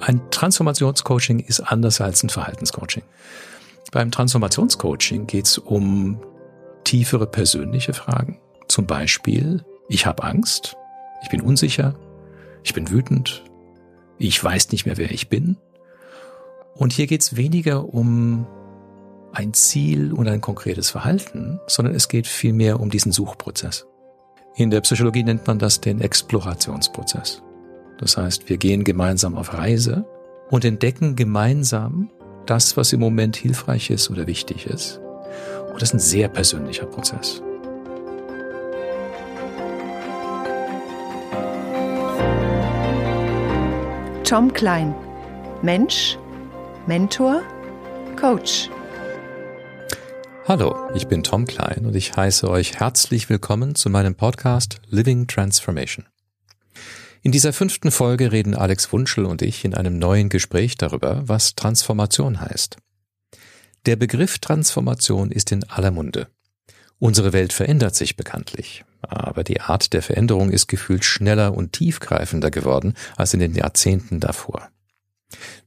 Ein Transformationscoaching ist anders als ein Verhaltenscoaching. Beim Transformationscoaching geht es um tiefere persönliche Fragen. Zum Beispiel, ich habe Angst, ich bin unsicher, ich bin wütend, ich weiß nicht mehr, wer ich bin. Und hier geht es weniger um ein Ziel und ein konkretes Verhalten, sondern es geht vielmehr um diesen Suchprozess. In der Psychologie nennt man das den Explorationsprozess. Das heißt, wir gehen gemeinsam auf Reise und entdecken gemeinsam das, was im Moment hilfreich ist oder wichtig ist. Und das ist ein sehr persönlicher Prozess. Tom Klein. Mensch, Mentor, Coach. Hallo, ich bin Tom Klein und ich heiße euch herzlich willkommen zu meinem Podcast Living Transformation. In dieser fünften Folge reden Alex Wunschel und ich in einem neuen Gespräch darüber, was Transformation heißt. Der Begriff Transformation ist in aller Munde. Unsere Welt verändert sich bekanntlich, aber die Art der Veränderung ist gefühlt schneller und tiefgreifender geworden als in den Jahrzehnten davor.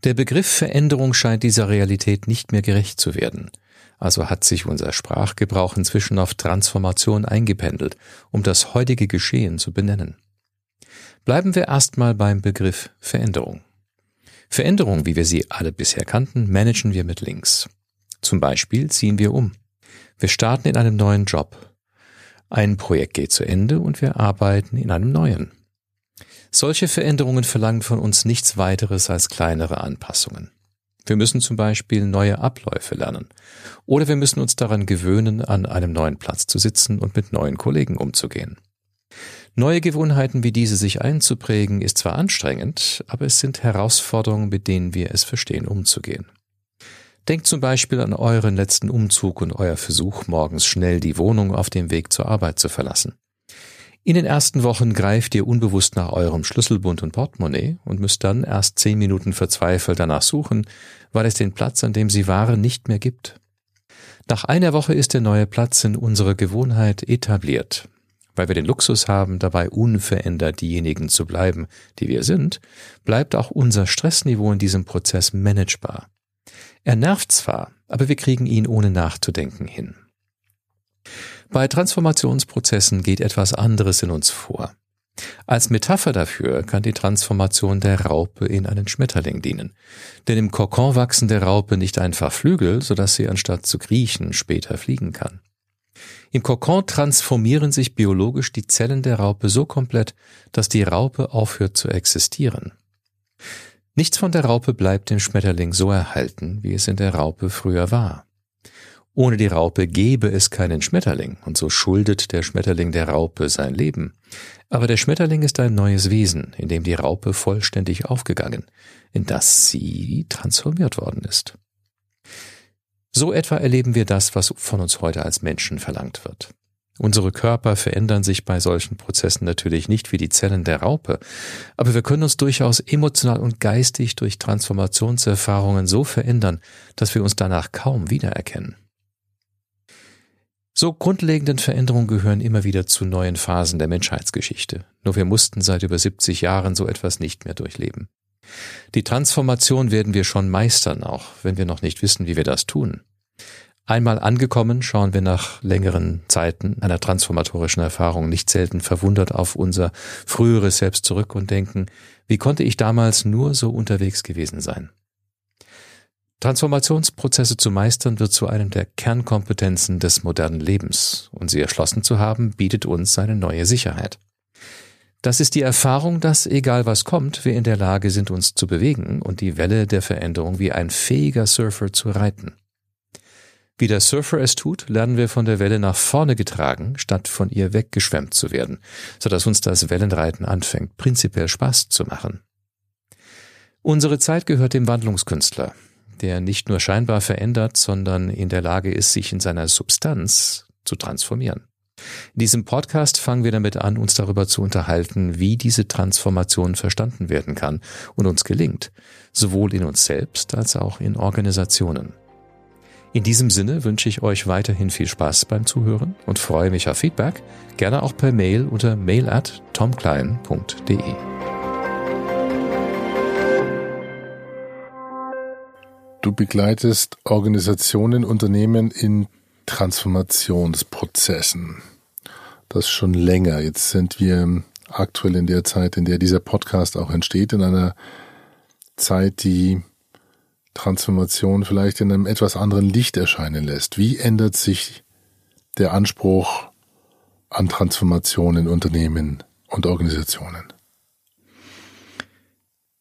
Der Begriff Veränderung scheint dieser Realität nicht mehr gerecht zu werden, also hat sich unser Sprachgebrauch inzwischen auf Transformation eingependelt, um das heutige Geschehen zu benennen. Bleiben wir erstmal beim Begriff Veränderung. Veränderung, wie wir sie alle bisher kannten, managen wir mit Links. Zum Beispiel ziehen wir um. Wir starten in einem neuen Job. Ein Projekt geht zu Ende und wir arbeiten in einem neuen. Solche Veränderungen verlangen von uns nichts weiteres als kleinere Anpassungen. Wir müssen zum Beispiel neue Abläufe lernen. Oder wir müssen uns daran gewöhnen, an einem neuen Platz zu sitzen und mit neuen Kollegen umzugehen. Neue Gewohnheiten wie diese sich einzuprägen, ist zwar anstrengend, aber es sind Herausforderungen, mit denen wir es verstehen, umzugehen. Denkt zum Beispiel an euren letzten Umzug und euer Versuch, morgens schnell die Wohnung auf dem Weg zur Arbeit zu verlassen. In den ersten Wochen greift ihr unbewusst nach eurem Schlüsselbund und Portemonnaie und müsst dann erst zehn Minuten verzweifelt danach suchen, weil es den Platz, an dem sie waren, nicht mehr gibt. Nach einer Woche ist der neue Platz in unserer Gewohnheit etabliert weil wir den Luxus haben, dabei unverändert diejenigen zu bleiben, die wir sind, bleibt auch unser Stressniveau in diesem Prozess managebar. Er nervt zwar, aber wir kriegen ihn ohne nachzudenken hin. Bei Transformationsprozessen geht etwas anderes in uns vor. Als Metapher dafür kann die Transformation der Raupe in einen Schmetterling dienen. Denn im Kokon wachsen der Raupe nicht einfach Flügel, sodass sie anstatt zu kriechen später fliegen kann. Im Kokon transformieren sich biologisch die Zellen der Raupe so komplett, dass die Raupe aufhört zu existieren. Nichts von der Raupe bleibt dem Schmetterling so erhalten, wie es in der Raupe früher war. Ohne die Raupe gäbe es keinen Schmetterling, und so schuldet der Schmetterling der Raupe sein Leben. Aber der Schmetterling ist ein neues Wesen, in dem die Raupe vollständig aufgegangen, in das sie transformiert worden ist. So etwa erleben wir das, was von uns heute als Menschen verlangt wird. Unsere Körper verändern sich bei solchen Prozessen natürlich nicht wie die Zellen der Raupe, aber wir können uns durchaus emotional und geistig durch Transformationserfahrungen so verändern, dass wir uns danach kaum wiedererkennen. So grundlegenden Veränderungen gehören immer wieder zu neuen Phasen der Menschheitsgeschichte, nur wir mussten seit über 70 Jahren so etwas nicht mehr durchleben. Die Transformation werden wir schon meistern, auch wenn wir noch nicht wissen, wie wir das tun. Einmal angekommen, schauen wir nach längeren Zeiten einer transformatorischen Erfahrung nicht selten verwundert auf unser früheres Selbst zurück und denken, wie konnte ich damals nur so unterwegs gewesen sein? Transformationsprozesse zu meistern wird zu einem der Kernkompetenzen des modernen Lebens, und sie erschlossen zu haben, bietet uns eine neue Sicherheit. Das ist die Erfahrung, dass, egal was kommt, wir in der Lage sind, uns zu bewegen und die Welle der Veränderung wie ein fähiger Surfer zu reiten. Wie der Surfer es tut, lernen wir von der Welle nach vorne getragen, statt von ihr weggeschwemmt zu werden, so dass uns das Wellenreiten anfängt, prinzipiell Spaß zu machen. Unsere Zeit gehört dem Wandlungskünstler, der nicht nur scheinbar verändert, sondern in der Lage ist, sich in seiner Substanz zu transformieren. In diesem Podcast fangen wir damit an, uns darüber zu unterhalten, wie diese Transformation verstanden werden kann und uns gelingt, sowohl in uns selbst als auch in Organisationen. In diesem Sinne wünsche ich euch weiterhin viel Spaß beim Zuhören und freue mich auf Feedback, gerne auch per Mail unter mail at tomklein.de. Du begleitest Organisationen, Unternehmen in Transformationsprozessen. Das schon länger. Jetzt sind wir aktuell in der Zeit, in der dieser Podcast auch entsteht, in einer Zeit, die Transformation vielleicht in einem etwas anderen Licht erscheinen lässt. Wie ändert sich der Anspruch an Transformation in Unternehmen und Organisationen?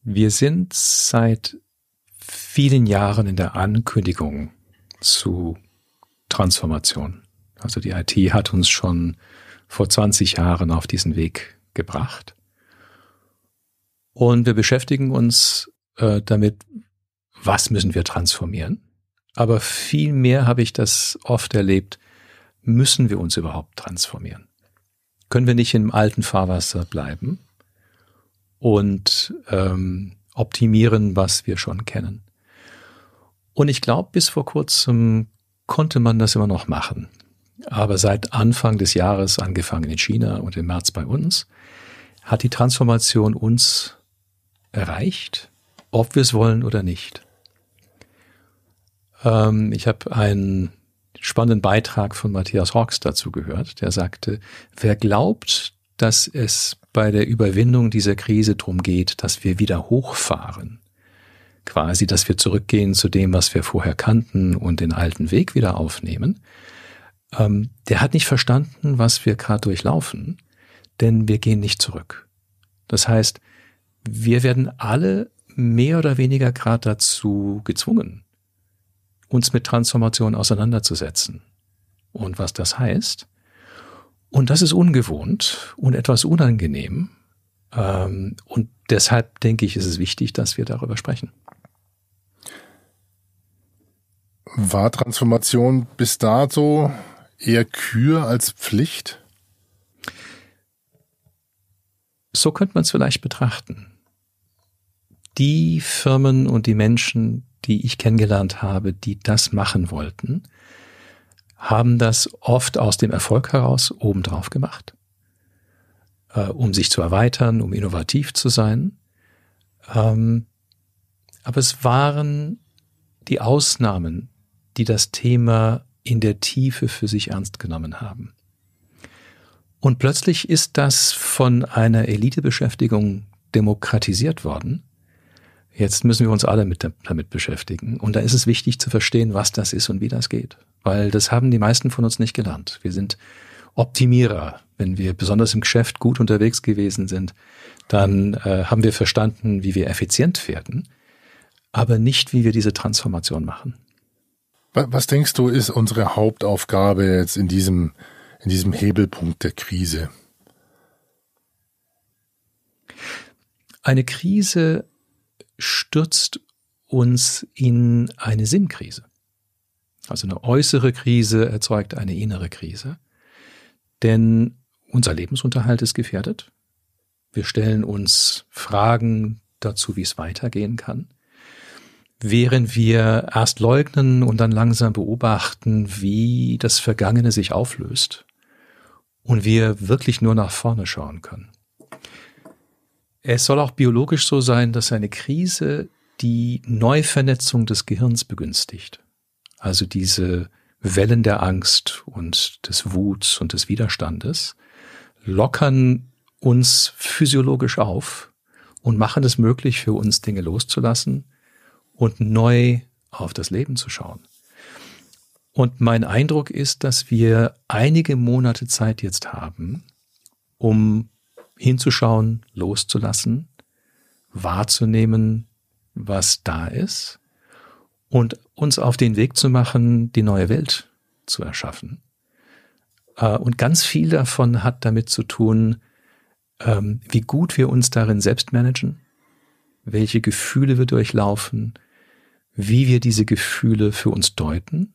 Wir sind seit vielen Jahren in der Ankündigung zu Transformation. Also die IT hat uns schon vor 20 Jahren auf diesen Weg gebracht. Und wir beschäftigen uns äh, damit, was müssen wir transformieren. Aber viel mehr habe ich das oft erlebt, müssen wir uns überhaupt transformieren? Können wir nicht im alten Fahrwasser bleiben und ähm, optimieren, was wir schon kennen? Und ich glaube, bis vor kurzem konnte man das immer noch machen. Aber seit Anfang des Jahres, angefangen in China und im März bei uns, hat die Transformation uns erreicht, ob wir es wollen oder nicht. Ähm, ich habe einen spannenden Beitrag von Matthias Hawks dazu gehört, der sagte, wer glaubt, dass es bei der Überwindung dieser Krise darum geht, dass wir wieder hochfahren, quasi, dass wir zurückgehen zu dem, was wir vorher kannten und den alten Weg wieder aufnehmen, ähm, der hat nicht verstanden, was wir gerade durchlaufen, denn wir gehen nicht zurück. Das heißt, wir werden alle mehr oder weniger gerade dazu gezwungen, uns mit Transformation auseinanderzusetzen. Und was das heißt, und das ist ungewohnt und etwas unangenehm. Ähm, und deshalb denke ich, ist es wichtig, dass wir darüber sprechen. War Transformation bis dato eher Kür als Pflicht? So könnte man es vielleicht betrachten. Die Firmen und die Menschen, die ich kennengelernt habe, die das machen wollten, haben das oft aus dem Erfolg heraus obendrauf gemacht, äh, um sich zu erweitern, um innovativ zu sein. Ähm, aber es waren die Ausnahmen, die das Thema in der Tiefe für sich ernst genommen haben. Und plötzlich ist das von einer Elitebeschäftigung demokratisiert worden. Jetzt müssen wir uns alle mit, damit beschäftigen. Und da ist es wichtig zu verstehen, was das ist und wie das geht. Weil das haben die meisten von uns nicht gelernt. Wir sind Optimierer. Wenn wir besonders im Geschäft gut unterwegs gewesen sind, dann äh, haben wir verstanden, wie wir effizient werden, aber nicht, wie wir diese Transformation machen. Was denkst du, ist unsere Hauptaufgabe jetzt in diesem, in diesem Hebelpunkt der Krise? Eine Krise stürzt uns in eine Sinnkrise. Also eine äußere Krise erzeugt eine innere Krise. Denn unser Lebensunterhalt ist gefährdet. Wir stellen uns Fragen dazu, wie es weitergehen kann während wir erst leugnen und dann langsam beobachten, wie das Vergangene sich auflöst und wir wirklich nur nach vorne schauen können. Es soll auch biologisch so sein, dass eine Krise die Neuvernetzung des Gehirns begünstigt. Also diese Wellen der Angst und des Wuts und des Widerstandes lockern uns physiologisch auf und machen es möglich für uns Dinge loszulassen, und neu auf das Leben zu schauen. Und mein Eindruck ist, dass wir einige Monate Zeit jetzt haben, um hinzuschauen, loszulassen, wahrzunehmen, was da ist und uns auf den Weg zu machen, die neue Welt zu erschaffen. Äh, und ganz viel davon hat damit zu tun, ähm, wie gut wir uns darin selbst managen, welche Gefühle wir durchlaufen, wie wir diese Gefühle für uns deuten,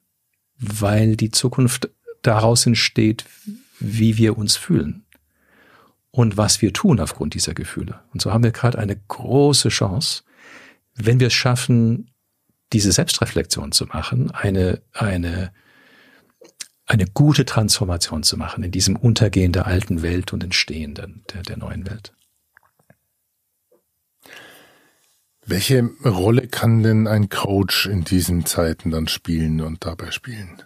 weil die Zukunft daraus entsteht, wie wir uns fühlen und was wir tun aufgrund dieser Gefühle. Und so haben wir gerade eine große Chance, wenn wir es schaffen, diese Selbstreflexion zu machen, eine, eine, eine gute Transformation zu machen in diesem Untergehen der alten Welt und Entstehen der, der neuen Welt. Welche Rolle kann denn ein Coach in diesen Zeiten dann spielen und dabei spielen?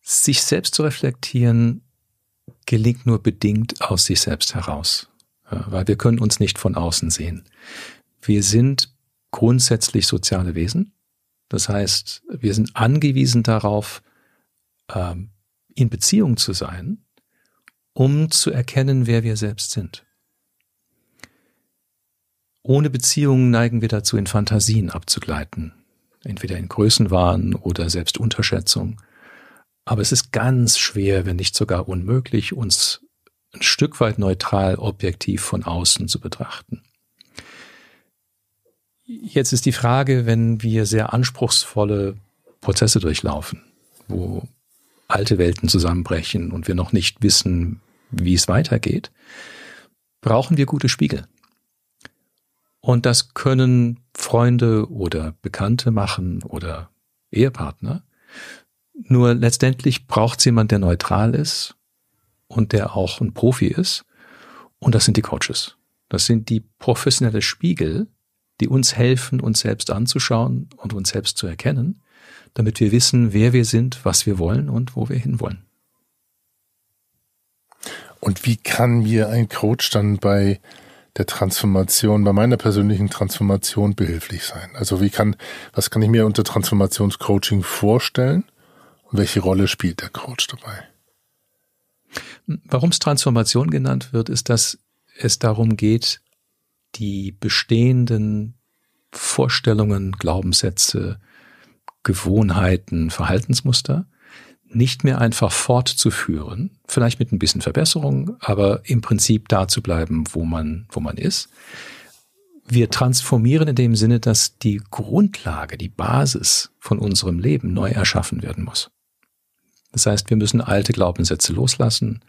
Sich selbst zu reflektieren gelingt nur bedingt aus sich selbst heraus, weil wir können uns nicht von außen sehen. Wir sind grundsätzlich soziale Wesen. Das heißt, wir sind angewiesen darauf, ähm, in Beziehung zu sein, um zu erkennen, wer wir selbst sind. Ohne Beziehung neigen wir dazu, in Fantasien abzugleiten, entweder in Größenwahn oder Selbstunterschätzung. Aber es ist ganz schwer, wenn nicht sogar unmöglich, uns ein Stück weit neutral, objektiv von außen zu betrachten. Jetzt ist die Frage, wenn wir sehr anspruchsvolle Prozesse durchlaufen, wo alte Welten zusammenbrechen und wir noch nicht wissen, wie es weitergeht, brauchen wir gute Spiegel. Und das können Freunde oder Bekannte machen oder Ehepartner. Nur letztendlich braucht es jemand, der neutral ist und der auch ein Profi ist. Und das sind die Coaches. Das sind die professionelle Spiegel, die uns helfen, uns selbst anzuschauen und uns selbst zu erkennen, damit wir wissen, wer wir sind, was wir wollen und wo wir hinwollen. Und wie kann mir ein Coach dann bei der Transformation, bei meiner persönlichen Transformation behilflich sein? Also wie kann, was kann ich mir unter Transformationscoaching vorstellen und welche Rolle spielt der Coach dabei? Warum es Transformation genannt wird, ist, dass es darum geht, die bestehenden Vorstellungen, Glaubenssätze, Gewohnheiten, Verhaltensmuster nicht mehr einfach fortzuführen, vielleicht mit ein bisschen Verbesserung, aber im Prinzip da zu bleiben, wo man, wo man ist. Wir transformieren in dem Sinne, dass die Grundlage, die Basis von unserem Leben neu erschaffen werden muss. Das heißt, wir müssen alte Glaubenssätze loslassen,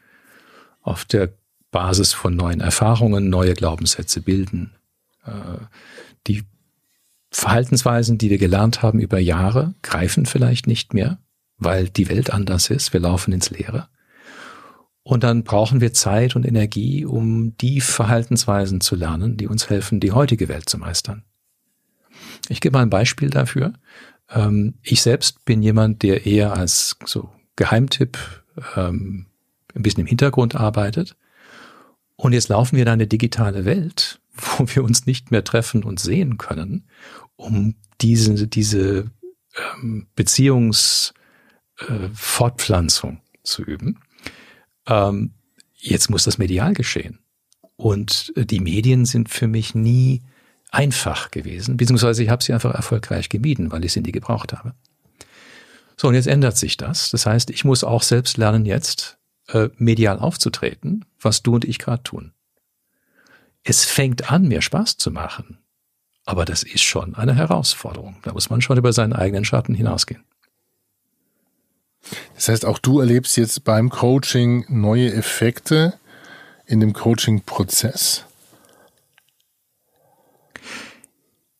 auf der Basis von neuen Erfahrungen neue Glaubenssätze bilden. Äh, die Verhaltensweisen, die wir gelernt haben über Jahre, greifen vielleicht nicht mehr, weil die Welt anders ist. Wir laufen ins Leere. Und dann brauchen wir Zeit und Energie, um die Verhaltensweisen zu lernen, die uns helfen, die heutige Welt zu meistern. Ich gebe mal ein Beispiel dafür. Ähm, ich selbst bin jemand, der eher als so Geheimtipp ähm, ein bisschen im Hintergrund arbeitet. Und jetzt laufen wir in eine digitale Welt, wo wir uns nicht mehr treffen und sehen können, um diese, diese ähm, Beziehungsfortpflanzung äh, zu üben. Ähm, jetzt muss das medial geschehen. Und die Medien sind für mich nie einfach gewesen, beziehungsweise ich habe sie einfach erfolgreich gemieden, weil ich sie nie gebraucht habe. So, und jetzt ändert sich das. Das heißt, ich muss auch selbst lernen, jetzt äh, medial aufzutreten, was du und ich gerade tun. Es fängt an, mir Spaß zu machen. Aber das ist schon eine Herausforderung. Da muss man schon über seinen eigenen Schatten hinausgehen. Das heißt, auch du erlebst jetzt beim Coaching neue Effekte in dem Coaching-Prozess?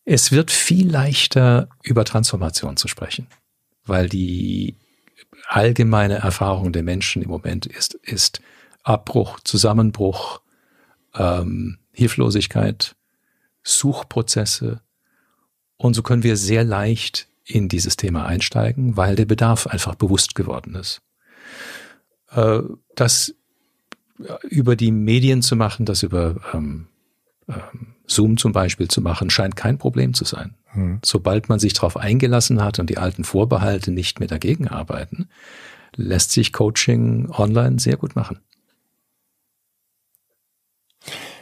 Es wird viel leichter, über Transformation zu sprechen, weil die allgemeine Erfahrung der Menschen im Moment ist, ist Abbruch, Zusammenbruch, ähm, Hilflosigkeit, Suchprozesse. Und so können wir sehr leicht in dieses Thema einsteigen, weil der Bedarf einfach bewusst geworden ist. Äh, das über die Medien zu machen, das über ähm, ähm, Zoom zum Beispiel zu machen, scheint kein Problem zu sein. Hm. Sobald man sich darauf eingelassen hat und die alten Vorbehalte nicht mehr dagegen arbeiten, lässt sich Coaching online sehr gut machen.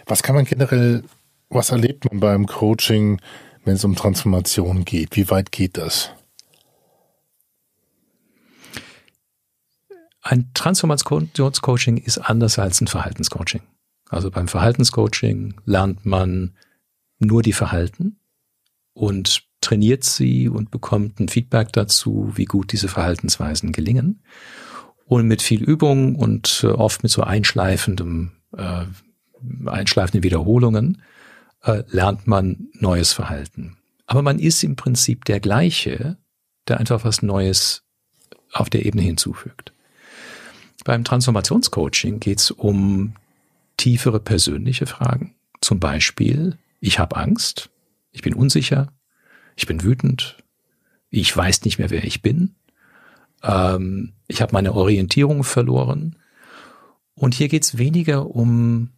Was kann man generell, was erlebt man beim Coaching, wenn es um Transformation geht? Wie weit geht das? Ein Transformationscoaching ist anders als ein Verhaltenscoaching. Also beim Verhaltenscoaching lernt man nur die Verhalten und trainiert sie und bekommt ein Feedback dazu, wie gut diese Verhaltensweisen gelingen. Und mit viel Übung und äh, oft mit so einschleifendem, äh, einschleifenden Wiederholungen äh, lernt man neues Verhalten. Aber man ist im Prinzip der gleiche, der einfach was Neues auf der Ebene hinzufügt. Beim Transformationscoaching geht es um tiefere persönliche Fragen. zum Beispiel, ich habe Angst, ich bin unsicher, ich bin wütend, ich weiß nicht mehr, wer ich bin, ähm, ich habe meine Orientierung verloren. Und hier geht es weniger um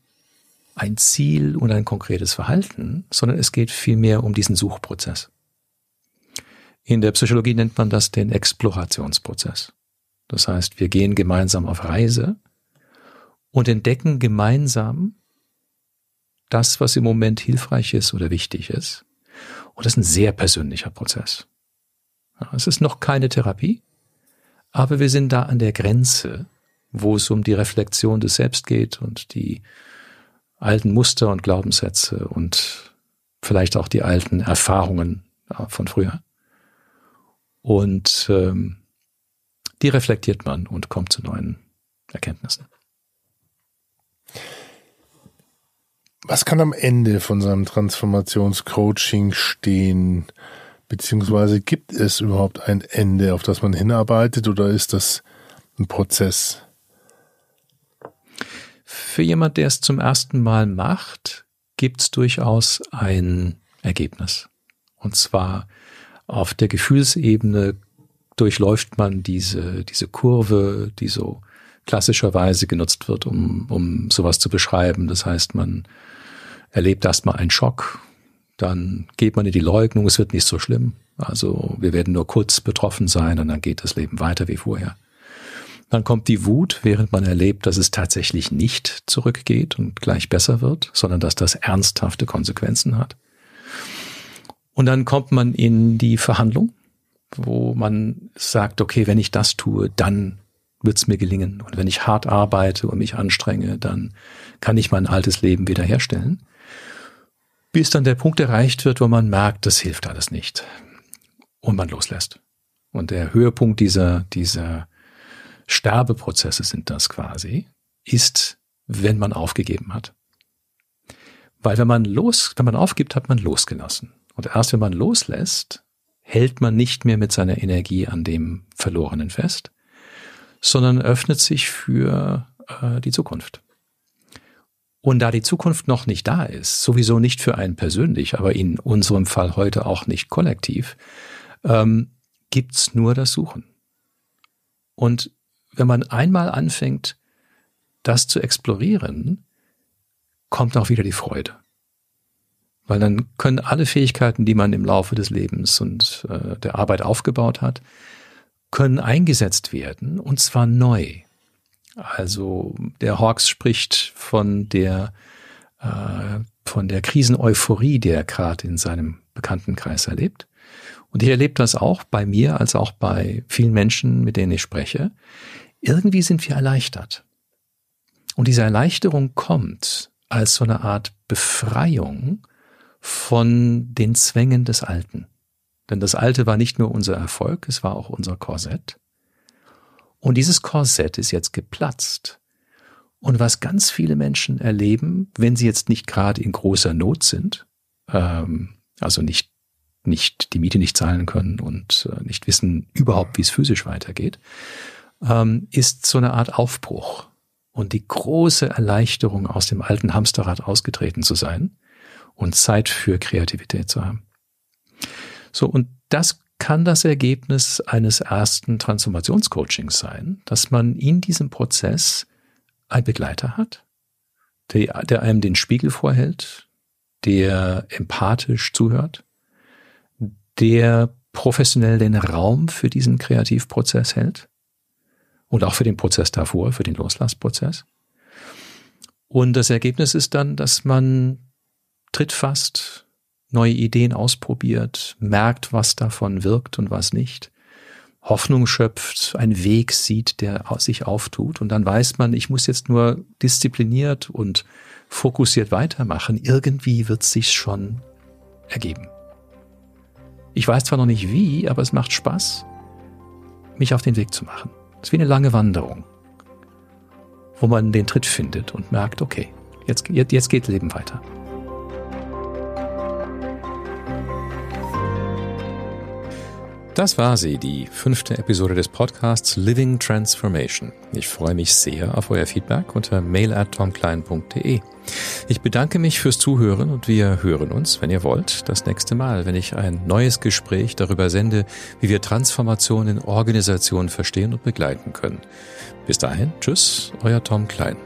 ein Ziel und ein konkretes Verhalten, sondern es geht vielmehr um diesen Suchprozess. In der Psychologie nennt man das den Explorationsprozess. Das heißt, wir gehen gemeinsam auf Reise und entdecken gemeinsam das, was im Moment hilfreich ist oder wichtig ist. Und das ist ein sehr persönlicher Prozess. Es ist noch keine Therapie, aber wir sind da an der Grenze, wo es um die Reflexion des Selbst geht und die alten Muster und Glaubenssätze und vielleicht auch die alten Erfahrungen von früher. Und ähm, die reflektiert man und kommt zu neuen Erkenntnissen. Was kann am Ende von seinem Transformationscoaching stehen? Beziehungsweise gibt es überhaupt ein Ende, auf das man hinarbeitet oder ist das ein Prozess? Für jemand, der es zum ersten Mal macht, gibt es durchaus ein Ergebnis. Und zwar auf der Gefühlsebene durchläuft man diese, diese Kurve, die so klassischerweise genutzt wird, um, um sowas zu beschreiben. Das heißt, man erlebt erstmal einen Schock, dann geht man in die Leugnung, es wird nicht so schlimm. Also wir werden nur kurz betroffen sein und dann geht das Leben weiter wie vorher. Dann kommt die Wut, während man erlebt, dass es tatsächlich nicht zurückgeht und gleich besser wird, sondern dass das ernsthafte Konsequenzen hat. Und dann kommt man in die Verhandlung, wo man sagt, okay, wenn ich das tue, dann wird es mir gelingen. Und wenn ich hart arbeite und mich anstrenge, dann kann ich mein altes Leben wiederherstellen. Bis dann der Punkt erreicht wird, wo man merkt, das hilft alles nicht. Und man loslässt. Und der Höhepunkt dieser, dieser Sterbeprozesse sind das quasi, ist, wenn man aufgegeben hat. Weil wenn man los, wenn man aufgibt, hat man losgelassen. Und erst wenn man loslässt, hält man nicht mehr mit seiner Energie an dem Verlorenen fest, sondern öffnet sich für äh, die Zukunft. Und da die Zukunft noch nicht da ist, sowieso nicht für einen persönlich, aber in unserem Fall heute auch nicht kollektiv, ähm, gibt's nur das Suchen. Und wenn man einmal anfängt, das zu explorieren, kommt auch wieder die Freude. Weil dann können alle Fähigkeiten, die man im Laufe des Lebens und äh, der Arbeit aufgebaut hat, können eingesetzt werden und zwar neu. Also der Hawks spricht von der äh, von der Kriseneuphorie, die er gerade in seinem Bekanntenkreis erlebt. Und ich erlebe das auch bei mir als auch bei vielen Menschen, mit denen ich spreche. Irgendwie sind wir erleichtert. Und diese Erleichterung kommt als so eine Art Befreiung von den Zwängen des Alten. Denn das Alte war nicht nur unser Erfolg, es war auch unser Korsett. Und dieses Korsett ist jetzt geplatzt. Und was ganz viele Menschen erleben, wenn sie jetzt nicht gerade in großer Not sind, ähm, also nicht, nicht die Miete nicht zahlen können und äh, nicht wissen überhaupt, wie es physisch weitergeht, ähm, ist so eine Art Aufbruch und die große Erleichterung, aus dem alten Hamsterrad ausgetreten zu sein und Zeit für Kreativität zu haben. So, und das kann das Ergebnis eines ersten Transformationscoachings sein, dass man in diesem Prozess einen Begleiter hat, der, der einem den Spiegel vorhält, der empathisch zuhört, der professionell den Raum für diesen Kreativprozess hält und auch für den Prozess davor, für den Loslassprozess. Und das Ergebnis ist dann, dass man Tritt fasst, neue Ideen ausprobiert, merkt, was davon wirkt und was nicht, Hoffnung schöpft, einen Weg sieht, der sich auftut und dann weiß man, ich muss jetzt nur diszipliniert und fokussiert weitermachen. Irgendwie wird sich schon ergeben. Ich weiß zwar noch nicht wie, aber es macht Spaß, mich auf den Weg zu machen. Es ist wie eine lange Wanderung, wo man den Tritt findet und merkt, okay, jetzt, jetzt geht Leben weiter. Das war sie, die fünfte Episode des Podcasts Living Transformation. Ich freue mich sehr auf euer Feedback unter mail at tomklein.de. Ich bedanke mich fürs Zuhören und wir hören uns, wenn ihr wollt, das nächste Mal, wenn ich ein neues Gespräch darüber sende, wie wir Transformation in Organisationen verstehen und begleiten können. Bis dahin, tschüss, euer Tom Klein.